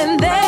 okay.